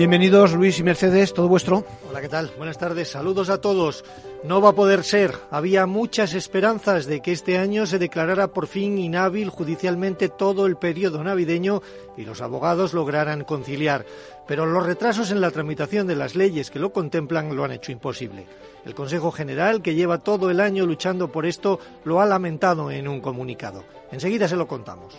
Bienvenidos Luis y Mercedes, todo vuestro. Hola, ¿qué tal? Buenas tardes, saludos a todos. No va a poder ser. Había muchas esperanzas de que este año se declarara por fin inhábil judicialmente todo el periodo navideño y los abogados lograran conciliar. Pero los retrasos en la tramitación de las leyes que lo contemplan lo han hecho imposible. El Consejo General, que lleva todo el año luchando por esto, lo ha lamentado en un comunicado. Enseguida se lo contamos.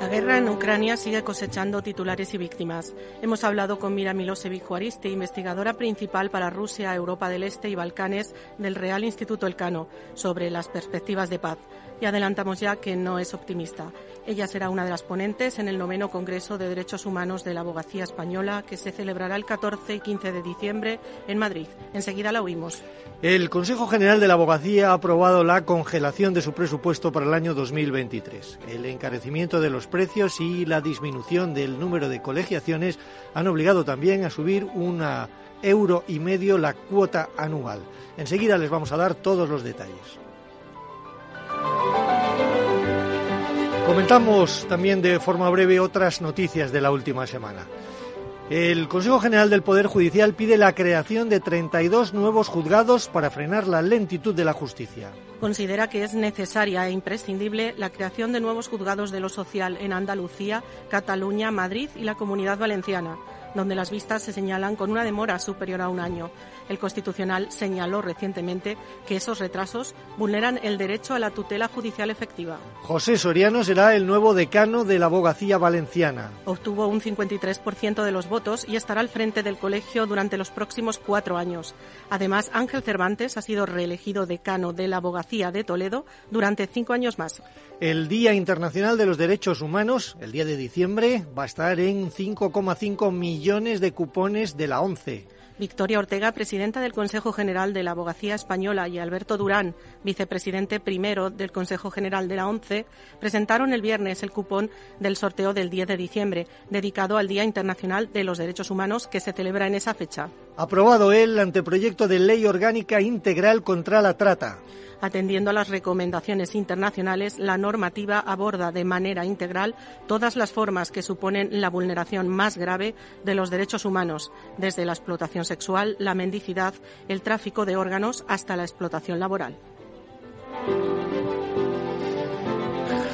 La guerra en Ucrania sigue cosechando titulares y víctimas. Hemos hablado con Mira Milosevic Juaristi, investigadora principal para Rusia, Europa del Este y Balcanes del Real Instituto Elcano, sobre las perspectivas de paz. Y adelantamos ya que no es optimista. Ella será una de las ponentes en el noveno Congreso de Derechos Humanos de la Abogacía Española, que se celebrará el 14 y 15 de diciembre en Madrid. Enseguida la oímos. El Consejo General de la Abogacía ha aprobado la congelación de su presupuesto para el año 2023. El encarecimiento de los precios y la disminución del número de colegiaciones han obligado también a subir una euro y medio la cuota anual. Enseguida les vamos a dar todos los detalles. Comentamos también de forma breve otras noticias de la última semana. El Consejo General del Poder Judicial pide la creación de 32 nuevos juzgados para frenar la lentitud de la justicia. Considera que es necesaria e imprescindible la creación de nuevos juzgados de lo social en Andalucía, Cataluña, Madrid y la Comunidad Valenciana donde las vistas se señalan con una demora superior a un año. El Constitucional señaló recientemente que esos retrasos vulneran el derecho a la tutela judicial efectiva. José Soriano será el nuevo decano de la abogacía valenciana. Obtuvo un 53% de los votos y estará al frente del colegio durante los próximos cuatro años. Además, Ángel Cervantes ha sido reelegido decano de la abogacía de Toledo durante cinco años más. El Día Internacional de los Derechos Humanos, el día de diciembre, va a estar en 5,5 millones de cupones de la ONCE. Victoria Ortega, presidenta del Consejo General de la Abogacía Española, y Alberto Durán, vicepresidente primero del Consejo General de la ONCE, presentaron el viernes el cupón del sorteo del 10 de diciembre, dedicado al Día Internacional de los Derechos Humanos, que se celebra en esa fecha. Aprobado el anteproyecto de ley orgánica integral contra la trata. Atendiendo a las recomendaciones internacionales, la normativa aborda de manera integral todas las formas que suponen la vulneración más grave de los derechos humanos, desde la explotación sexual, la mendicidad, el tráfico de órganos hasta la explotación laboral.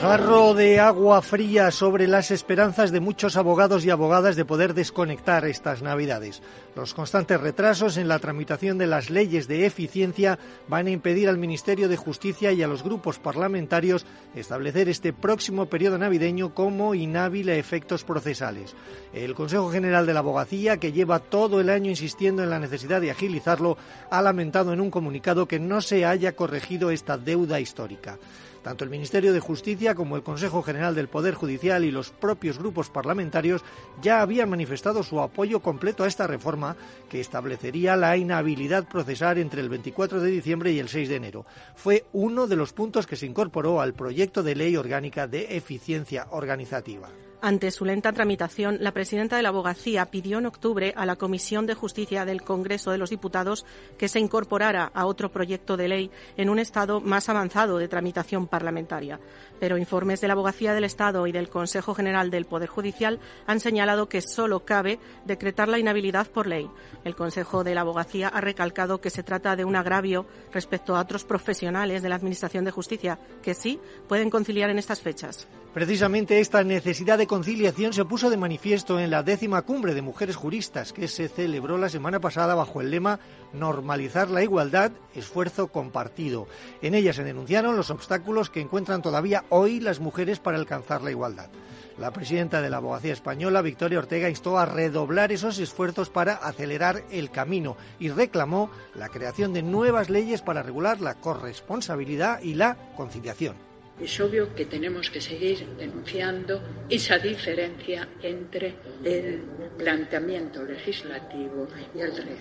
Jarro de agua fría sobre las esperanzas de muchos abogados y abogadas de poder desconectar estas Navidades. Los constantes retrasos en la tramitación de las leyes de eficiencia van a impedir al Ministerio de Justicia y a los grupos parlamentarios establecer este próximo periodo navideño como inhábil a efectos procesales. El Consejo General de la Abogacía, que lleva todo el año insistiendo en la necesidad de agilizarlo, ha lamentado en un comunicado que no se haya corregido esta deuda histórica. Tanto el Ministerio de Justicia como el Consejo General del Poder Judicial y los propios grupos parlamentarios ya habían manifestado su apoyo completo a esta reforma que establecería la inhabilidad procesal entre el 24 de diciembre y el 6 de enero. Fue uno de los puntos que se incorporó al proyecto de ley orgánica de eficiencia organizativa. Ante su lenta tramitación, la presidenta de la Abogacía pidió en octubre a la Comisión de Justicia del Congreso de los Diputados que se incorporara a otro proyecto de ley en un estado más avanzado de tramitación parlamentaria. Pero informes de la Abogacía del Estado y del Consejo General del Poder Judicial han señalado que solo cabe decretar la inhabilidad por ley. El Consejo de la Abogacía ha recalcado que se trata de un agravio respecto a otros profesionales de la Administración de Justicia que sí pueden conciliar en estas fechas. Precisamente esta necesidad de conciliación se puso de manifiesto en la décima cumbre de mujeres juristas que se celebró la semana pasada bajo el lema Normalizar la igualdad, esfuerzo compartido. En ella se denunciaron los obstáculos que encuentran todavía hoy las mujeres para alcanzar la igualdad. La presidenta de la Abogacía Española, Victoria Ortega, instó a redoblar esos esfuerzos para acelerar el camino y reclamó la creación de nuevas leyes para regular la corresponsabilidad y la conciliación es obvio que tenemos que seguir denunciando esa diferencia entre el planteamiento legislativo y el real.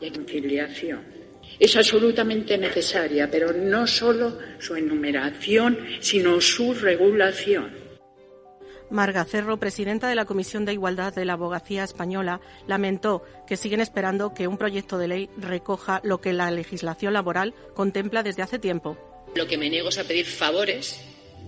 Y conciliación es absolutamente necesaria, pero no solo su enumeración, sino su regulación. Marga Cerro, presidenta de la Comisión de Igualdad de la Abogacía Española, lamentó que siguen esperando que un proyecto de ley recoja lo que la legislación laboral contempla desde hace tiempo lo que me niego es a pedir favores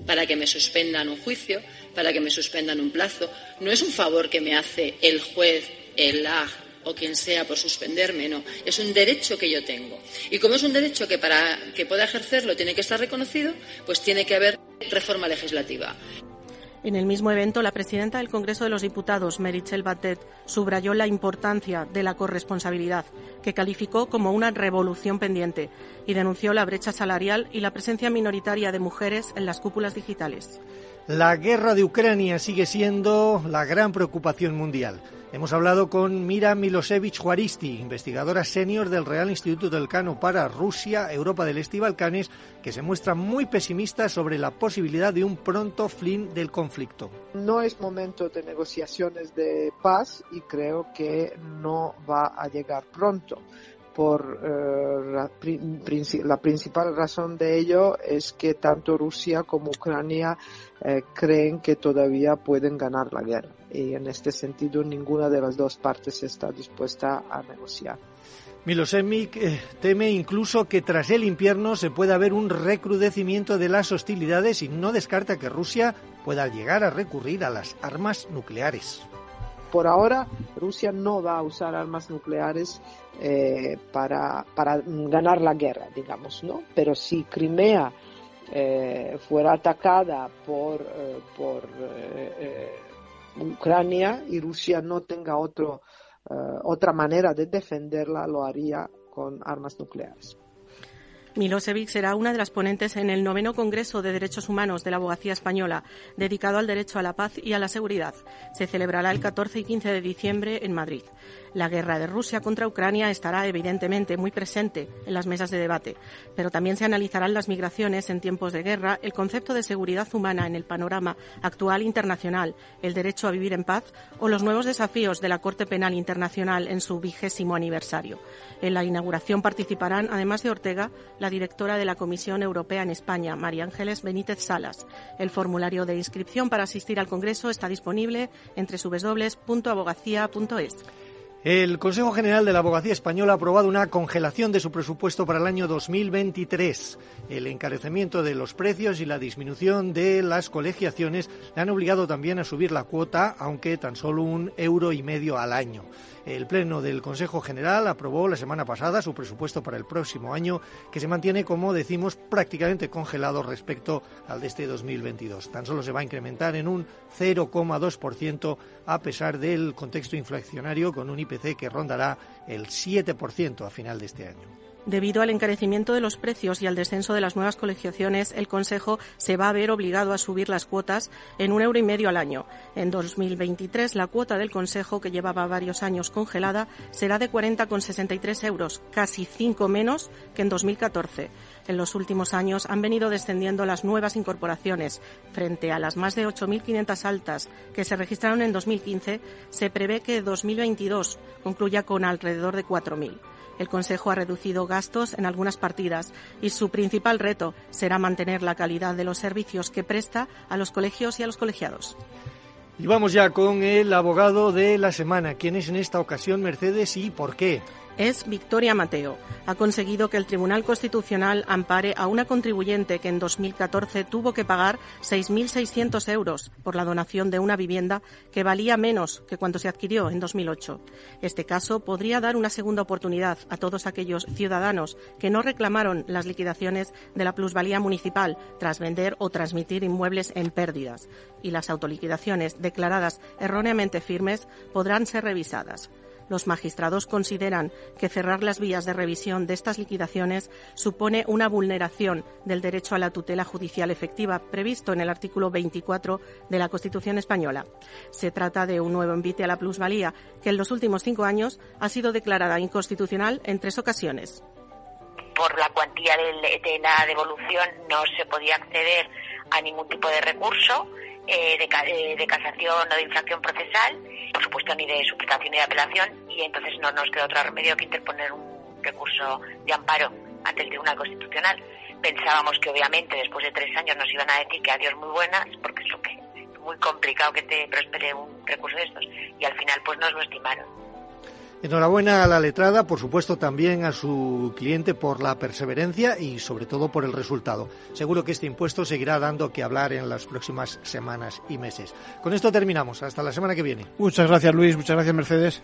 para que me suspendan un juicio, para que me suspendan un plazo. No es un favor que me hace el juez, el AG o quien sea por suspenderme, no. Es un derecho que yo tengo. Y como es un derecho que para que pueda ejercerlo tiene que estar reconocido, pues tiene que haber reforma legislativa. En el mismo evento, la presidenta del Congreso de los Diputados, Merichel Batet, subrayó la importancia de la corresponsabilidad, que calificó como una revolución pendiente, y denunció la brecha salarial y la presencia minoritaria de mujeres en las cúpulas digitales. La guerra de Ucrania sigue siendo la gran preocupación mundial. Hemos hablado con Mira Milosevich Juaristi, investigadora senior del Real Instituto del Cano para Rusia, Europa del Este y Balcanes, que se muestra muy pesimista sobre la posibilidad de un pronto fin del conflicto. No es momento de negociaciones de paz y creo que no va a llegar pronto por eh, la, principal razón de ello es que tanto Rusia como Ucrania eh, creen que todavía pueden ganar la guerra y en este sentido ninguna de las dos partes está dispuesta a negociar. Milosevic eh, teme incluso que tras el invierno se pueda haber un recrudecimiento de las hostilidades y no descarta que Rusia pueda llegar a recurrir a las armas nucleares por ahora Rusia no va a usar armas nucleares eh, para, ganar la guerra, digamos, ¿no? Pero si Crimea eh, fuera atacada por, eh, por Ucrania y Rusia no tenga otro, otra manera de defenderla, lo haría con armas nucleares. Milosevic será una de las ponentes en el noveno Congreso de Derechos Humanos de la Abogacía Española, dedicado al derecho a la paz y a la seguridad. Se celebrará el 14 y 15 de diciembre en Madrid. La guerra de Rusia contra Ucrania estará evidentemente muy presente en las mesas de debate, pero también se analizarán las migraciones en tiempos de guerra, el concepto de seguridad humana en el panorama actual internacional, el derecho a vivir en paz o los nuevos desafíos de la Corte Penal Internacional en su vigésimo aniversario. En la inauguración participarán, además de Ortega, directora de la Comisión Europea en España, María Ángeles Benítez Salas. El formulario de inscripción para asistir al Congreso está disponible entre www.abogacía.es. El Consejo General de la Abogacía Española ha aprobado una congelación de su presupuesto para el año 2023. El encarecimiento de los precios y la disminución de las colegiaciones le han obligado también a subir la cuota, aunque tan solo un euro y medio al año. El Pleno del Consejo General aprobó la semana pasada su presupuesto para el próximo año, que se mantiene, como decimos, prácticamente congelado respecto al de este 2022. Tan solo se va a incrementar en un 0,2% a pesar del contexto inflacionario con un IPC que rondará el 7% a final de este año. Debido al encarecimiento de los precios y al descenso de las nuevas colegiaciones, el Consejo se va a ver obligado a subir las cuotas en un euro y medio al año. En 2023, la cuota del Consejo, que llevaba varios años congelada, será de 40,63 euros, casi cinco menos que en 2014. En los últimos años han venido descendiendo las nuevas incorporaciones. Frente a las más de 8.500 altas que se registraron en 2015, se prevé que 2022 concluya con alrededor de 4.000. El Consejo ha reducido gastos en algunas partidas y su principal reto será mantener la calidad de los servicios que presta a los colegios y a los colegiados. Y vamos ya con el abogado de la semana. ¿Quién es en esta ocasión Mercedes y por qué? Es Victoria Mateo. Ha conseguido que el Tribunal Constitucional ampare a una contribuyente que en 2014 tuvo que pagar 6.600 euros por la donación de una vivienda que valía menos que cuando se adquirió en 2008. Este caso podría dar una segunda oportunidad a todos aquellos ciudadanos que no reclamaron las liquidaciones de la plusvalía municipal tras vender o transmitir inmuebles en pérdidas y las autoliquidaciones declaradas erróneamente firmes podrán ser revisadas. Los magistrados consideran que cerrar las vías de revisión de estas liquidaciones supone una vulneración del derecho a la tutela judicial efectiva previsto en el artículo 24 de la Constitución española. Se trata de un nuevo envite a la plusvalía que en los últimos cinco años ha sido declarada inconstitucional en tres ocasiones. Por la cuantía de la devolución no se podía acceder a ningún tipo de recurso eh, eh, de, casación o de infracción procesal, por supuesto ni de suplicación ni de apelación, y entonces no nos queda otro remedio que interponer un recurso de amparo ante el Tribunal Constitucional. Pensábamos que obviamente después de tres años nos iban a decir que adiós muy buenas, porque es lo que muy complicado que te prospere un recurso de estos, y al final pues nos lo estimaron. Enhorabuena a la letrada, por supuesto también a su cliente por la perseverancia y sobre todo por el resultado. Seguro que este impuesto seguirá dando que hablar en las próximas semanas y meses. Con esto terminamos. Hasta la semana que viene. Muchas gracias Luis, muchas gracias Mercedes.